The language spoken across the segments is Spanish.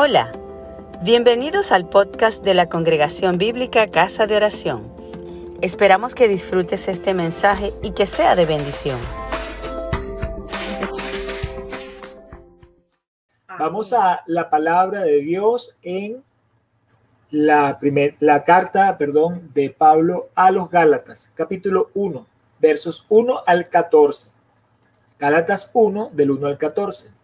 Hola, bienvenidos al podcast de la Congregación Bíblica Casa de Oración. Esperamos que disfrutes este mensaje y que sea de bendición. Vamos a la palabra de Dios en la, primer, la carta perdón, de Pablo a los Gálatas, capítulo 1, versos 1 al 14. Gálatas 1, del 1 al 14.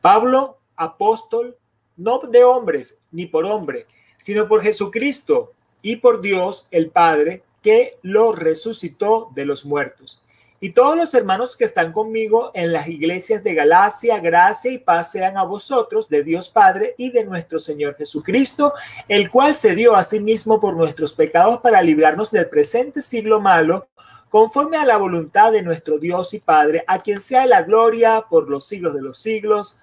Pablo, apóstol, no de hombres ni por hombre, sino por Jesucristo y por Dios el Padre, que lo resucitó de los muertos. Y todos los hermanos que están conmigo en las iglesias de Galacia, gracia y paz sean a vosotros de Dios Padre y de nuestro Señor Jesucristo, el cual se dio a sí mismo por nuestros pecados para librarnos del presente siglo malo, conforme a la voluntad de nuestro Dios y Padre, a quien sea la gloria por los siglos de los siglos.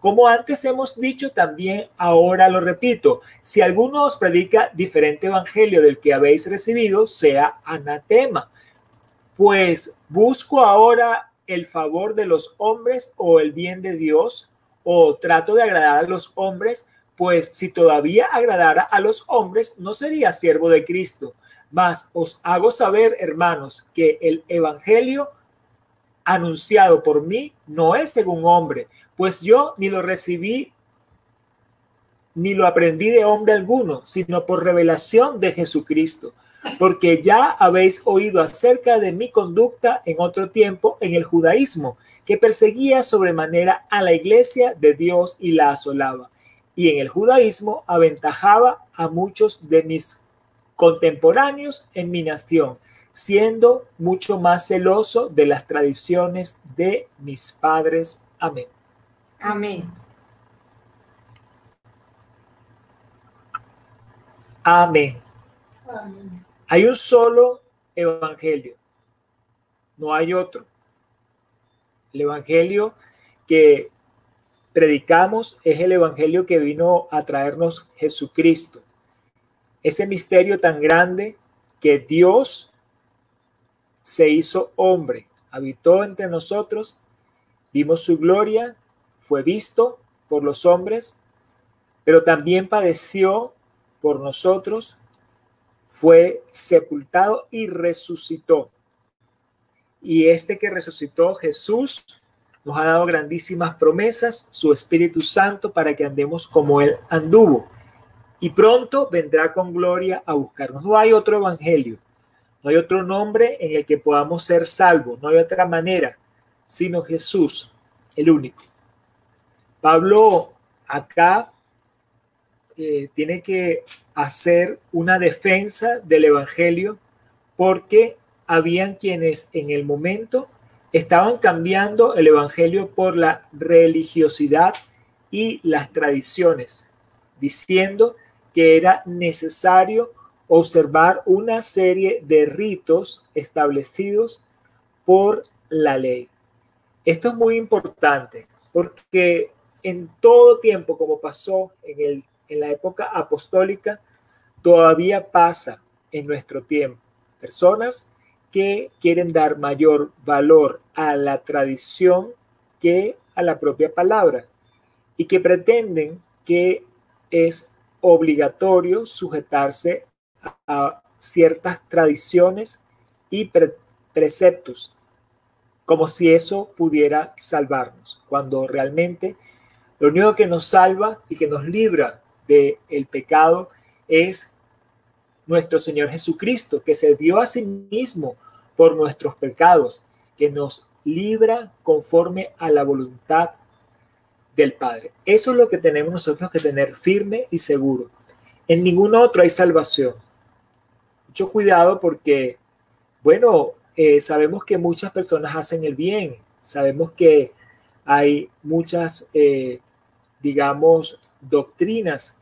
Como antes hemos dicho, también ahora lo repito, si alguno os predica diferente evangelio del que habéis recibido, sea anatema. Pues busco ahora el favor de los hombres o el bien de Dios, o trato de agradar a los hombres, pues si todavía agradara a los hombres, no sería siervo de Cristo. Mas os hago saber, hermanos, que el evangelio anunciado por mí no es según hombre, pues yo ni lo recibí ni lo aprendí de hombre alguno, sino por revelación de Jesucristo, porque ya habéis oído acerca de mi conducta en otro tiempo en el judaísmo, que perseguía sobremanera a la iglesia de Dios y la asolaba, y en el judaísmo aventajaba a muchos de mis contemporáneos en mi nación, siendo mucho más celoso de las tradiciones de mis padres. Amén. Amén. Amén. Hay un solo evangelio, no hay otro. El evangelio que predicamos es el evangelio que vino a traernos Jesucristo. Ese misterio tan grande que Dios se hizo hombre, habitó entre nosotros, vimos su gloria fue visto por los hombres, pero también padeció por nosotros, fue sepultado y resucitó. Y este que resucitó, Jesús, nos ha dado grandísimas promesas, su Espíritu Santo, para que andemos como Él anduvo. Y pronto vendrá con gloria a buscarnos. No hay otro evangelio, no hay otro nombre en el que podamos ser salvos, no hay otra manera, sino Jesús, el único. Pablo acá eh, tiene que hacer una defensa del Evangelio porque habían quienes en el momento estaban cambiando el Evangelio por la religiosidad y las tradiciones, diciendo que era necesario observar una serie de ritos establecidos por la ley. Esto es muy importante porque en todo tiempo, como pasó en, el, en la época apostólica, todavía pasa en nuestro tiempo. Personas que quieren dar mayor valor a la tradición que a la propia palabra y que pretenden que es obligatorio sujetarse a ciertas tradiciones y preceptos, como si eso pudiera salvarnos, cuando realmente lo único que nos salva y que nos libra del el pecado es nuestro Señor Jesucristo, que se dio a sí mismo por nuestros pecados, que nos libra conforme a la voluntad del Padre. Eso es lo que tenemos nosotros que tener firme y seguro. En ningún otro hay salvación. Mucho cuidado porque, bueno, eh, sabemos que muchas personas hacen el bien, sabemos que hay muchas, eh, digamos, doctrinas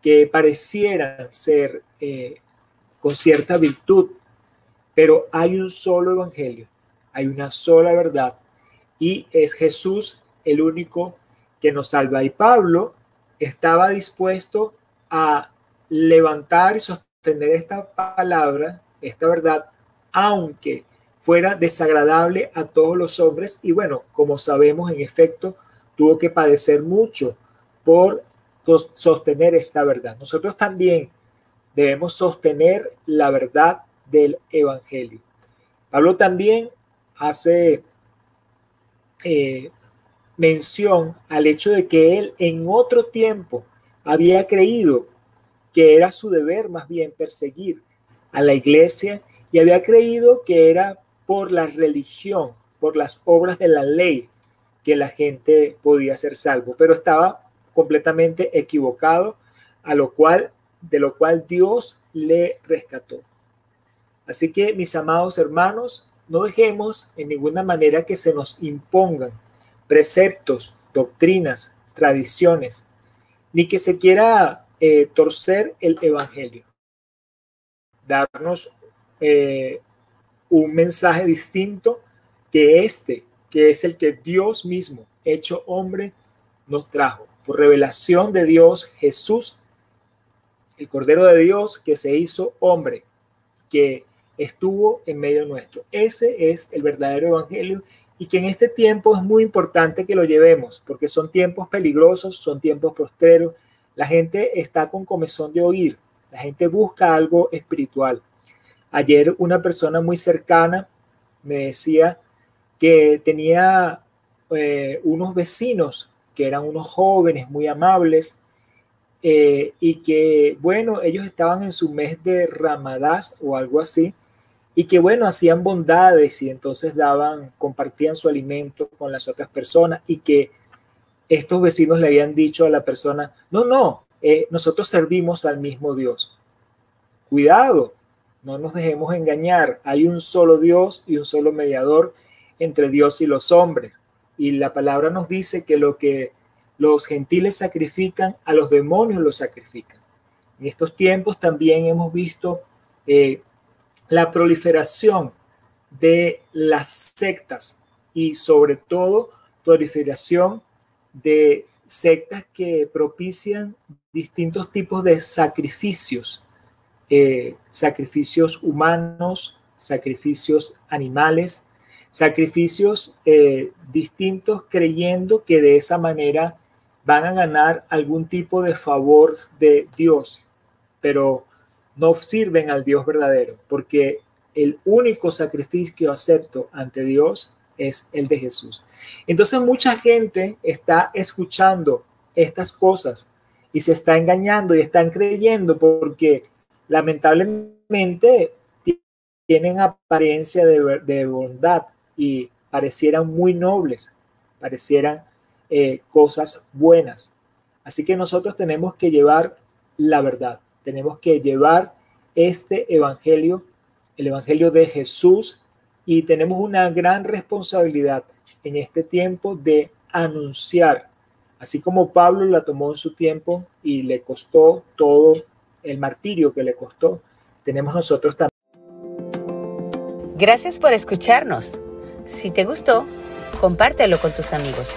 que parecieran ser eh, con cierta virtud, pero hay un solo evangelio, hay una sola verdad y es Jesús el único que nos salva. Y Pablo estaba dispuesto a levantar y sostener esta palabra, esta verdad, aunque fuera desagradable a todos los hombres. Y bueno, como sabemos, en efecto, tuvo que padecer mucho por sostener esta verdad. Nosotros también debemos sostener la verdad del Evangelio. Pablo también hace eh, mención al hecho de que él en otro tiempo había creído que era su deber más bien perseguir a la iglesia y había creído que era por la religión, por las obras de la ley que la gente podía ser salvo, pero estaba completamente equivocado, a lo cual de lo cual Dios le rescató. Así que mis amados hermanos, no dejemos en ninguna manera que se nos impongan preceptos, doctrinas, tradiciones, ni que se quiera eh, torcer el Evangelio. Darnos eh, un mensaje distinto que este, que es el que Dios mismo, hecho hombre, nos trajo. Por revelación de Dios, Jesús, el Cordero de Dios que se hizo hombre, que estuvo en medio nuestro. Ese es el verdadero Evangelio y que en este tiempo es muy importante que lo llevemos, porque son tiempos peligrosos, son tiempos postreros. La gente está con comezón de oír, la gente busca algo espiritual. Ayer una persona muy cercana me decía que tenía eh, unos vecinos que eran unos jóvenes muy amables eh, y que, bueno, ellos estaban en su mes de Ramadás o algo así y que bueno, hacían bondades y entonces daban, compartían su alimento con las otras personas y que estos vecinos le habían dicho a la persona, no, no, eh, nosotros servimos al mismo Dios. Cuidado, no nos dejemos engañar, hay un solo Dios y un solo mediador entre Dios y los hombres. Y la palabra nos dice que lo que los gentiles sacrifican, a los demonios los sacrifican. En estos tiempos también hemos visto eh, la proliferación de las sectas y sobre todo proliferación de sectas que propician distintos tipos de sacrificios, eh, sacrificios humanos, sacrificios animales, sacrificios eh, distintos creyendo que de esa manera van a ganar algún tipo de favor de Dios. Pero no sirven al Dios verdadero, porque el único sacrificio acepto ante Dios es el de Jesús. Entonces mucha gente está escuchando estas cosas y se está engañando y están creyendo porque lamentablemente tienen apariencia de, bondad y parecieran muy nobles, parecieran eh, cosas buenas. Así que nosotros tenemos que llevar la verdad. Tenemos que llevar este evangelio, el evangelio de Jesús, y tenemos una gran responsabilidad en este tiempo de anunciar, así como Pablo la tomó en su tiempo y le costó todo el martirio que le costó, tenemos nosotros también. Gracias por escucharnos. Si te gustó, compártelo con tus amigos.